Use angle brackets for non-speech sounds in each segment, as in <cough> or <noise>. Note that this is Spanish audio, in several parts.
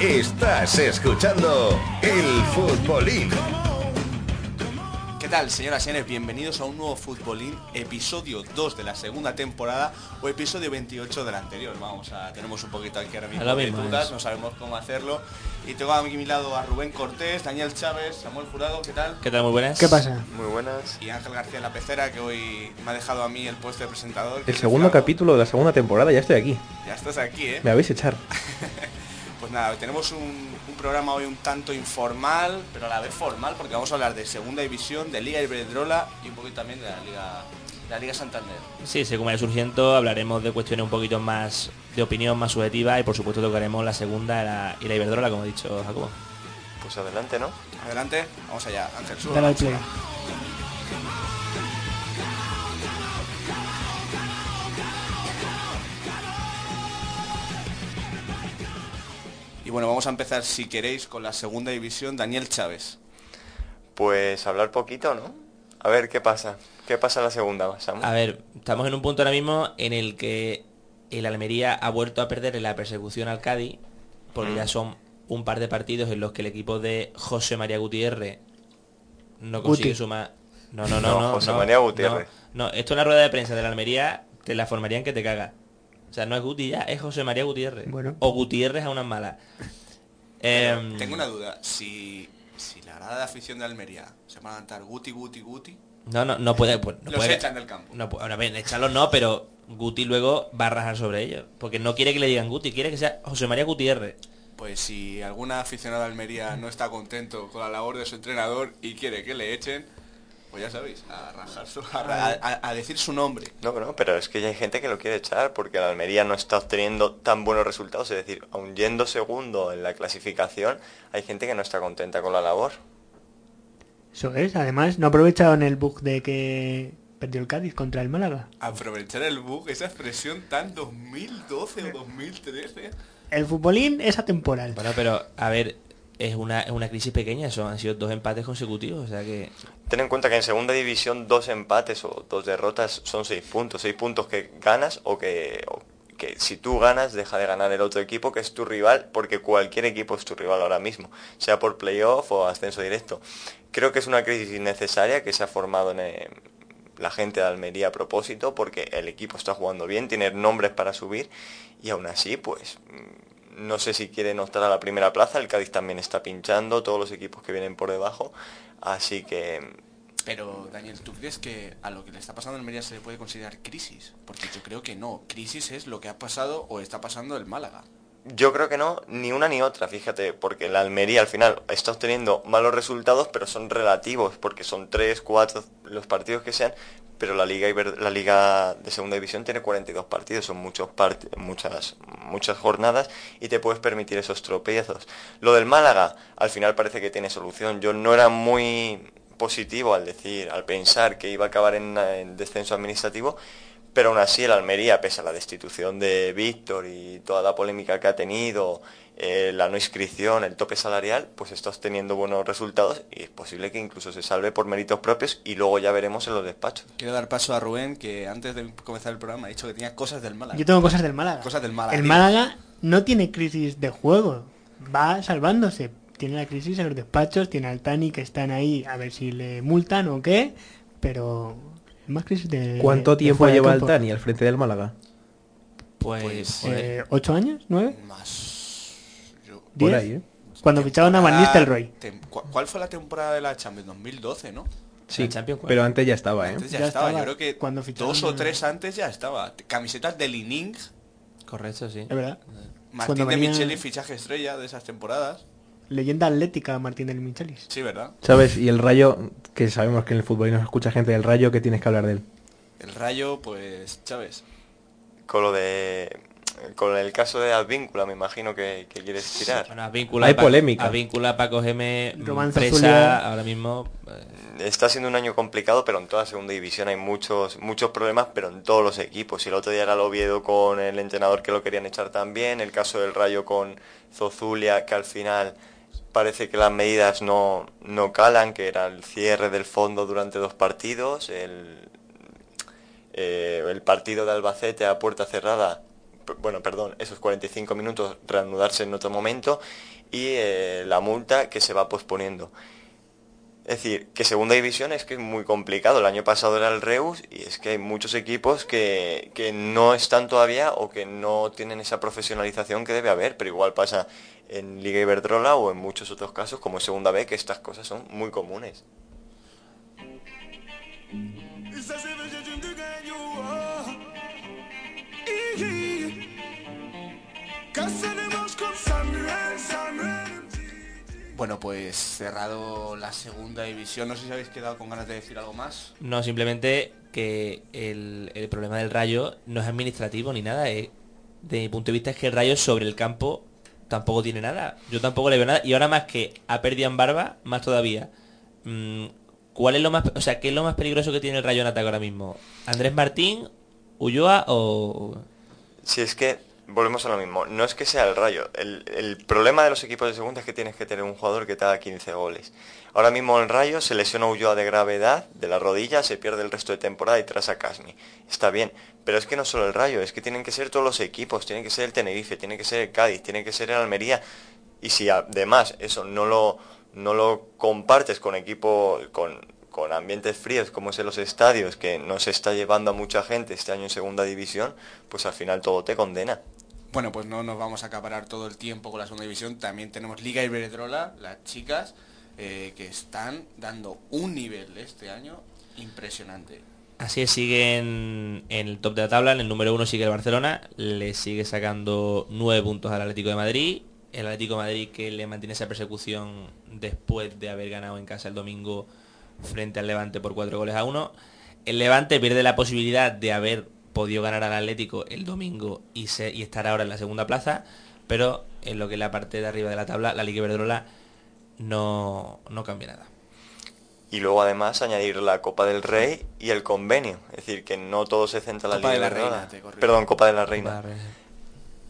Estás escuchando el futbolín. ¿Qué tal, señoras y señores? Bienvenidos a un nuevo Futbolín, episodio 2 de la segunda temporada o episodio 28 de la anterior. Vamos a, tenemos un poquito aquí ahora mismo de dudas, es. no sabemos cómo hacerlo. Y tengo a mi lado a Rubén Cortés, Daniel Chávez, Samuel Jurado, ¿qué tal? ¿Qué tal? Muy buenas. ¿Qué pasa? Muy buenas. Y Ángel García La Pecera, que hoy me ha dejado a mí el puesto de presentador. El segundo capítulo de la segunda temporada, ya estoy aquí. Ya estás aquí, ¿eh? Me habéis echar. <laughs> Pues nada, tenemos un, un programa hoy un tanto informal, pero a la vez formal, porque vamos a hablar de Segunda División, de Liga Iberdrola y un poquito también de la Liga, de la Liga Santander. Sí, según vaya surgiendo, hablaremos de cuestiones un poquito más de opinión, más subjetiva y por supuesto tocaremos la segunda la- y la Iberdrola, como ha dicho Jacobo. Pues adelante, ¿no? Adelante, vamos allá, Ángel, sube. Y bueno, vamos a empezar, si queréis, con la Segunda División, Daniel Chávez. Pues hablar poquito, ¿no? A ver qué pasa. ¿Qué pasa en la segunda, Samu? A ver, estamos en un punto ahora mismo en el que el Almería ha vuelto a perder en la persecución al Cádiz, porque Mm. ya son un par de partidos en los que el equipo de José María Gutiérrez no Guti. consigue sumar. No, no, no, No, no. José no, María Gutiérrez. No, no, esto en la rueda de prensa de la Almería te la formarían que te caga. O sea, no es Guti ya, es José María Gutiérrez. Bueno. O Gutiérrez a unas malas. Em, Tengo una duda, si, si la grada de afición de Almería se va a cantar Guti, Guti, Guti, No, no, no puede. pues, no los puede- echan del campo. No, pu- a ver, echarlos no, pero Guti luego va a rajar sobre ellos. Porque no quiere que le digan Guti, quiere que sea José María Gutiérrez. Pues si algún aficionado de Almería no está contento con la labor de su entrenador y quiere que le echen, pues ya sabéis, a rajar su, a, a- a decir su nombre. No, no, pero es que ya hay gente que lo quiere echar porque la Almería no está obteniendo tan buenos resultados. Es decir, aun yendo segundo en la clasificación, hay gente que no está contenta con la labor. Eso es. Además, no aprovecharon el bug de que perdió el Cádiz contra el Málaga. Aprovechar el bug, esa expresión tan 2012 o 2013. El futbolín es atemporal. Bueno, pero a ver, es una, es una crisis pequeña, son, han sido dos empates consecutivos, o sea que. Ten en cuenta que en segunda división dos empates o dos derrotas son seis puntos. Seis puntos que ganas o que, que si tú ganas deja de ganar el otro equipo que es tu rival porque cualquier equipo es tu rival ahora mismo, sea por playoff o ascenso directo. Creo que es una crisis innecesaria que se ha formado en eh, la gente de Almería a propósito porque el equipo está jugando bien, tiene nombres para subir y aún así pues no sé si quieren optar a la primera plaza, el Cádiz también está pinchando, todos los equipos que vienen por debajo, así que Pero, Daniel, ¿tú crees que a lo que le está pasando a Almería se le puede considerar crisis? Porque yo creo que no. Crisis es lo que ha pasado o está pasando el Málaga. Yo creo que no, ni una ni otra, fíjate, porque la Almería al final está obteniendo malos resultados, pero son relativos, porque son 3, 4 los partidos que sean, pero la liga la liga de segunda división tiene 42 partidos, son muchos part- muchas muchas jornadas y te puedes permitir esos tropiezos. Lo del Málaga, al final parece que tiene solución. Yo no era muy positivo al decir, al pensar que iba a acabar en descenso administrativo, pero aún así el Almería, pese a la destitución de Víctor y toda la polémica que ha tenido, eh, la no inscripción, el tope salarial, pues está obteniendo buenos resultados y es posible que incluso se salve por méritos propios y luego ya veremos en los despachos. Quiero dar paso a Rubén, que antes de comenzar el programa ha dicho que tenía cosas del Málaga. Yo tengo cosas del Málaga. Cosas del Málaga, El tío. Málaga no tiene crisis de juego. Va salvándose. Tiene la crisis en los despachos, tiene al Tani que están ahí a ver si le multan o qué, pero más crisis de ¿Cuánto tiempo de lleva el. Tani al frente del Málaga? Pues, Pues, joder, Eh, ¿Ocho años? ¿Nueve? Más... yo- Por ¿Diez? ahí, ¿eh? Cuando ficharon a Van Nistelrooy. tem- ¿cu- ¿Cuál fue la temporada de la Champions? 2012, ¿no? Sí, Champions, pero antes ya estaba, ¿eh? Antes ya, Ya estaba. estaba. yo creo que Cuando ficharon dos o tres antes ya estaba. Camisetas de Lining, correcto, sí. Es verdad. Martín Cuando de venía- Micheli, fichaje estrella de esas temporadas. Leyenda atlética Martín del Michelis. Sí, ¿verdad? ¿Sabes? Y el rayo, que sabemos que en el fútbol nos escucha gente del rayo, que tienes que hablar de él. El rayo, pues, Chávez. Con lo de... Con el caso de Advíncula, me imagino que, que quieres tirar. Bueno, Advíncula, Hay Pa- polémica. Advíncula, Paco Geme, Romance presa, Zulia. ahora mismo. eh, Está siendo un año complicado, pero en toda segunda división hay muchos muchos problemas, pero en todos los equipos. Y el otro día era el Oviedo con el entrenador que lo querían echar también, el caso del Rayo con Zozulia, que al final parece que las medidas no, no calan, que era el cierre del fondo durante dos partidos, el, eh, el partido de Albacete a puerta cerrada, bueno, perdón, esos 45 minutos reanudarse en otro momento y eh, la multa que se va posponiendo. Es decir, que segunda división es que es muy complicado. El año pasado era el Reus y es que hay muchos equipos que, que no están todavía o que no tienen esa profesionalización que debe haber, pero igual pasa en Liga Iberdrola o en muchos otros casos como Segunda B que estas cosas son muy comunes. Bueno, pues cerrado la segunda división. No sé si habéis quedado con ganas de decir algo más. No, simplemente que el, el problema del rayo no es administrativo ni nada. es- de mi punto de vista es que el rayo sobre el campo tampoco tiene nada. Yo tampoco le veo nada. Y ahora más que ha perdido en barba, más todavía. Mm, ¿Cuál es lo más, o sea, qué es lo más peligroso que tiene el rayo en ataque ahora mismo? ¿Andrés Martín, Ulloa o...? Si es que volvemos a lo mismo, no es que sea el rayo, el, el problema de los equipos de segunda es que tienes que tener un jugador que te haga 15 goles. Ahora mismo el rayo se lesiona Ulloa de gravedad de la rodilla, se pierde el resto de temporada y tras a Casmi. Está bien, pero es que no solo el rayo, es que tienen que ser todos los equipos, tiene que ser el Tenerife, tiene que ser el Cádiz, tiene que ser el Almería. Y si además eso no lo, no lo compartes con equipo, con, con ambientes fríos como es en los estadios, que no se está llevando a mucha gente este año en segunda división, pues al final todo te condena. Bueno, pues no nos vamos a acaparar todo el tiempo con la segunda división. También tenemos Liga Iberdrola, las chicas, eh, que están dando un nivel este año impresionante. Así es, siguen en el top de la tabla, en el número uno sigue el Barcelona, le sigue sacando nueve puntos al Atlético de Madrid, el Atlético de Madrid que le mantiene esa persecución después de haber ganado en casa el domingo frente al Levante por cuatro goles a uno. El Levante pierde la posibilidad de haber podido ganar al Atlético el domingo y, se- y estar ahora en la segunda plaza, pero en lo que es la parte de arriba de la tabla, la Liga Iberdrola no, no cambia nada. Y luego además añadir la Copa del Rey y el convenio. Es decir, que no todo se centra en la Copa Liga de la Iberdrola. Reina, te corrijo. Perdón, Copa de la Reina.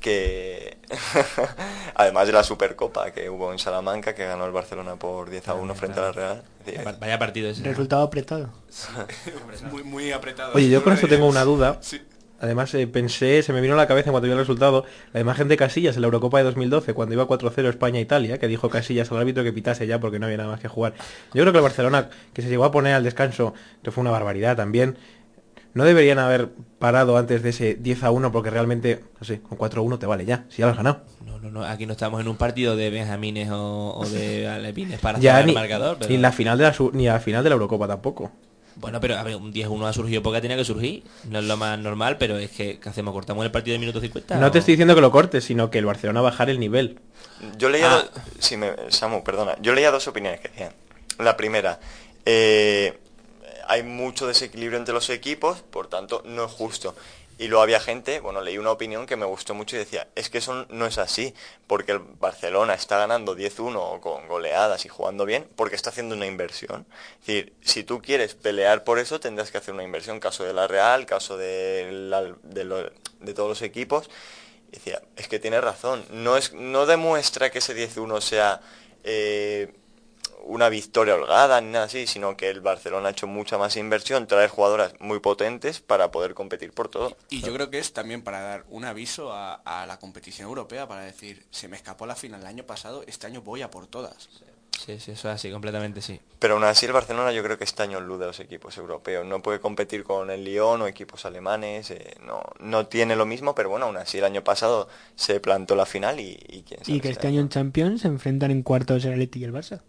Que <laughs> además de la Supercopa que hubo en Salamanca, que ganó el Barcelona por 10 a 1 frente a la Real. Decir, Vaya- partido ese. Resultado apretado. muy, muy apretado. Oye, yo con esto tengo una duda. Sí. Además, eh, pensé, se me vino a la cabeza en cuanto vi el resultado, la imagen de Casillas en la Eurocopa de 2012, cuando iba 4-0 España-Italia, que dijo Casillas al árbitro que pitase ya porque no había nada más que jugar. Yo creo que el Barcelona, que se llegó a poner al descanso, que fue una barbaridad también, no deberían haber parado antes de ese 10 a 1 porque realmente, no sé, con 4-1 te vale ya, si ya lo has ganado. No, no, no, aquí no estamos en un partido de Benjamines o, o de <laughs> Alepines para Ya ni, el marcador. Pero... ni en la final de la su- ni a la final de la Eurocopa tampoco. Bueno, pero a ver, un 10-1 ha surgido porque tenía que surgir. No es lo más normal, pero es que ¿qué hacemos? ¿Cortamos el partido de minuto 50? No te estoy diciendo que lo cortes, sino que el Barcelona bajar el nivel. Yo leía, Ah. sí, me- Samu, perdona, yo leía dos opiniones que decían. La primera, eh, hay mucho desequilibrio entre los equipos, por tanto no es justo. Y luego había gente, bueno, leí una opinión que me gustó mucho y decía, es que eso no es así, porque el Barcelona está ganando 10-1 o con goleadas y jugando bien, porque está haciendo una inversión. Es decir, si tú quieres pelear por eso, tendrás que hacer una inversión, caso de la Real, caso de, de todos los equipos. Y decía, es que tiene razón, no, es, no demuestra que ese 10-1 sea eh, una victoria holgada ni nada así, sino que el Barcelona ha hecho mucha más inversión, traer jugadoras muy potentes para poder competir por todo. Y yo creo que es también para dar un aviso a, a la competición europea, para decir, se me escapó la final el año pasado, este año voy a por todas. Sí, sí, eso es así, completamente sí. Pero aún así el Barcelona yo creo que este año luz de los equipos europeos. No puede competir con el Lyon o equipos alemanes, eh, no, no tiene lo mismo, pero bueno, aún así el año pasado se plantó la final y, y quién sabe Y que este año en Champions se enfrentan en cuartos el Atleti y el Barça.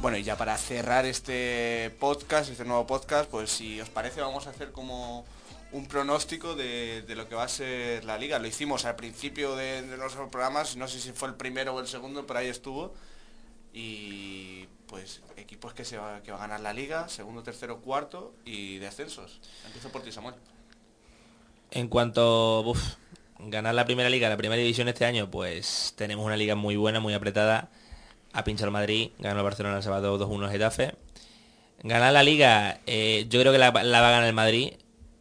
Bueno, y ya para cerrar este podcast, este nuevo podcast, pues si os parece vamos a hacer como un pronóstico de, de, lo que va a ser la liga. Lo hicimos al principio de, nuestros programas, no sé si fue el primero o el segundo, pero ahí estuvo. Y pues equipos que se va, que va a ganar la liga, segundo, tercero, cuarto y descensos. Empiezo por ti, Samuel. En cuanto uf, ganar la primera liga, la primera división este año, pues tenemos una liga muy buena, muy apretada. A pinchar Madrid, ganó el Barcelona el sábado 2-1 el Getafe. Ganar la liga, eh, yo creo que la, la va a ganar el Madrid,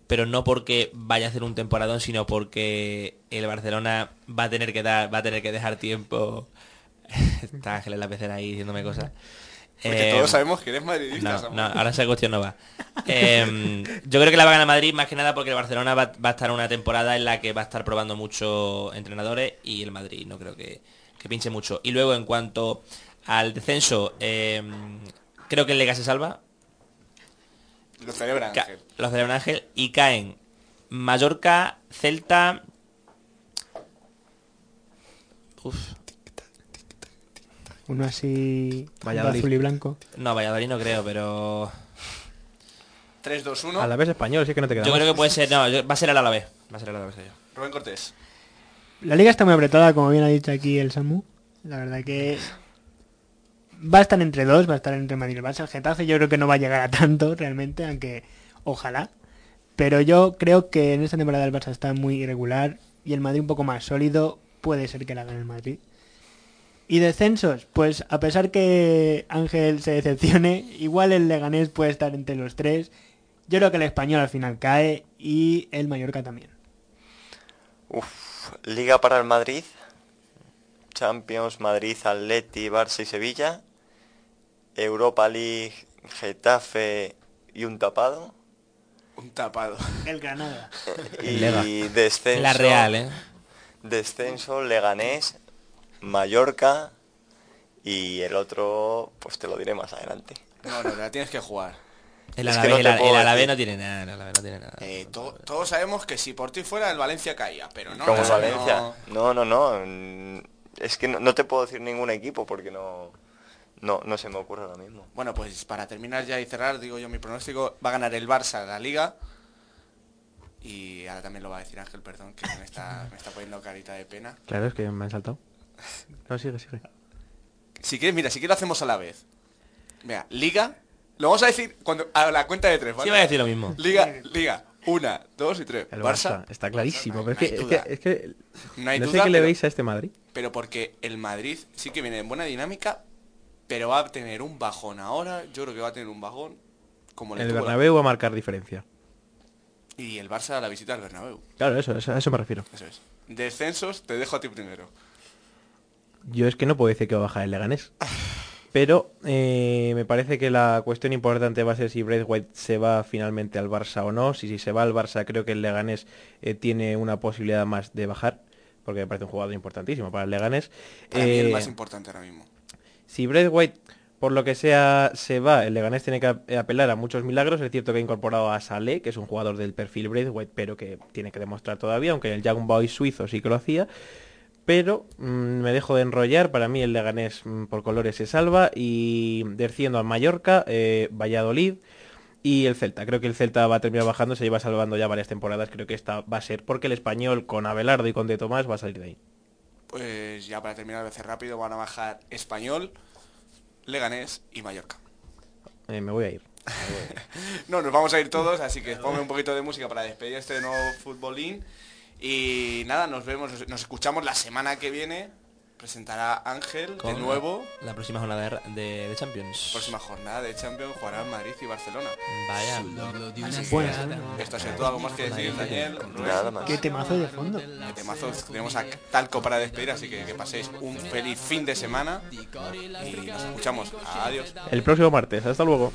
pero no porque vaya a hacer un temporadón, sino porque el Barcelona va a tener que dar, va a tener que dejar tiempo. <laughs> Está Ángel en la pecera ahí diciéndome cosas. Porque Eh, todos sabemos que eres madridista, no, ahora esa cuestión no va. Eh, yo creo que la va a ganar Madrid más que nada porque el Barcelona va, va a estar una temporada en la que va a estar probando muchos entrenadores y el Madrid no creo que, que pinche mucho. Y luego en cuanto al descenso, eh, creo que el Lega se salva, Lo celebra Ángel. los celebra Ángel y caen Mallorca, Celta... Uf, Uno así Valladolid. azul y blanco. no, Valladolid no creo, pero 3, 2, 1. A la vez español, sí que no te queda yo más. creo que puede ser, no, yo- va a ser el Alavés, va a ser el Alavés. yo. Rubén Cortés. La liga está muy apretada, como bien ha dicho aquí el Samu. La verdad que va a estar entre dos, va a estar entre Madrid y el Barça. El Getafe yo creo que no va a llegar a tanto realmente, aunque ojalá. Pero yo creo que en esta temporada el Barça está muy irregular y el Madrid un poco más sólido. Puede ser que la gane el Madrid. Y descensos, pues a pesar que Ángel se decepcione, igual el Leganés puede estar entre los tres. Yo creo que el español al final cae y el Mallorca también. Uf, Liga para el Madrid. Champions, Madrid, Atleti, Barça y Sevilla. Europa League, Getafe y un tapado. Un tapado. El Granada. Lega. Y descenso. La Real, ¿eh? Descenso, Leganés, Mallorca y el otro, pues te lo diré más adelante. No, no, la tienes que jugar. El Alavés, no el, el Alavés no tiene nada, el Alavés no tiene nada. Eh, to- todos sabemos que si por ti fuera el Valencia caía, pero no. Como Valencia. no- No, no, no. mm, Es que no, no te puedo decir ningún equipo porque no, no, no se me ocurre ahora mismo. Bueno, pues para terminar ya y cerrar, digo yo mi pronóstico, va a ganar el Barça la Liga. Y ahora también lo va a decir Ángel, perdón, que me está, me está poniendo carita de pena. Claro, es que me han saltado. No, sigue, sigue. Si quieres, mira, si quieres lo hacemos a la vez. Mira, Liga, lo vamos a decir cuando a la cuenta de tres, ¿vale? Sí, iba a decir lo mismo. Liga, Liga, una, dos y tres. El Barça, Barça, está clarísimo. No pero es, que, es, que, es que No hay sé duda, qué le pero- veis a este Madrid. pero porque el Madrid sí que viene en buena dinámica, pero va a tener un bajón ahora, yo creo que va a tener un bajón como El la- Bernabéu va a marcar diferencia. y el Barça a la visita al Bernabéu. Claro, eso, eso- a eso me refiero. Eso es. Descensos, te dejo a ti primero. Yo es que no puedo decir que va a bajar el Leganés. Pero eh, me parece que la cuestión importante va a ser si Braithwaite se va finalmente al Barça o no. Si, si se va al Barça creo que el Leganés eh, tiene una posibilidad más de bajar. Porque me parece un jugador importantísimo para el Leganés. Para mí el Eh, más importante ahora mismo. si Braithwaite, por lo que sea, se va, el Leganés tiene que ap- apelar a muchos milagros. Es cierto que ha incorporado a Salé, que es un jugador del perfil Braithwaite, pero que tiene que demostrar todavía, aunque en el Young Boy suizo sí que lo hacía. Pero mm, me dejo de enrollar, para mí el Leganés mm, por colores se salva y desciendo al Mallorca, eh, Valladolid y el Celta. Creo que el Celta va a terminar bajando, se lleva salvando ya varias temporadas, creo que esta va a ser porque el español con Abelardo y con De Tomás va a salir de ahí. Pues ya para terminar de hacer rápido van a bajar Español, Leganés y Mallorca. Eh, me voy a ir. <laughs> No, nos vamos a ir todos, así que ponme un poquito de música para despedir este nuevo futbolín. Y nada, nos vemos, nos escuchamos la semana que viene. Presentará Ángel de nuevo. La próxima jornada de, de- de Champions. Próxima jornada de Champions jugarán Madrid y Barcelona. Vaya. Así que Buena semana. esto ha sido todo. ¿Algo más que decir, Daniel? Nada más. Qué temazo de fondo. Tenemos a Talco para despedir, así que que paséis un feliz fin de semana. Y nos escuchamos. Adiós. El próximo martes, hasta luego.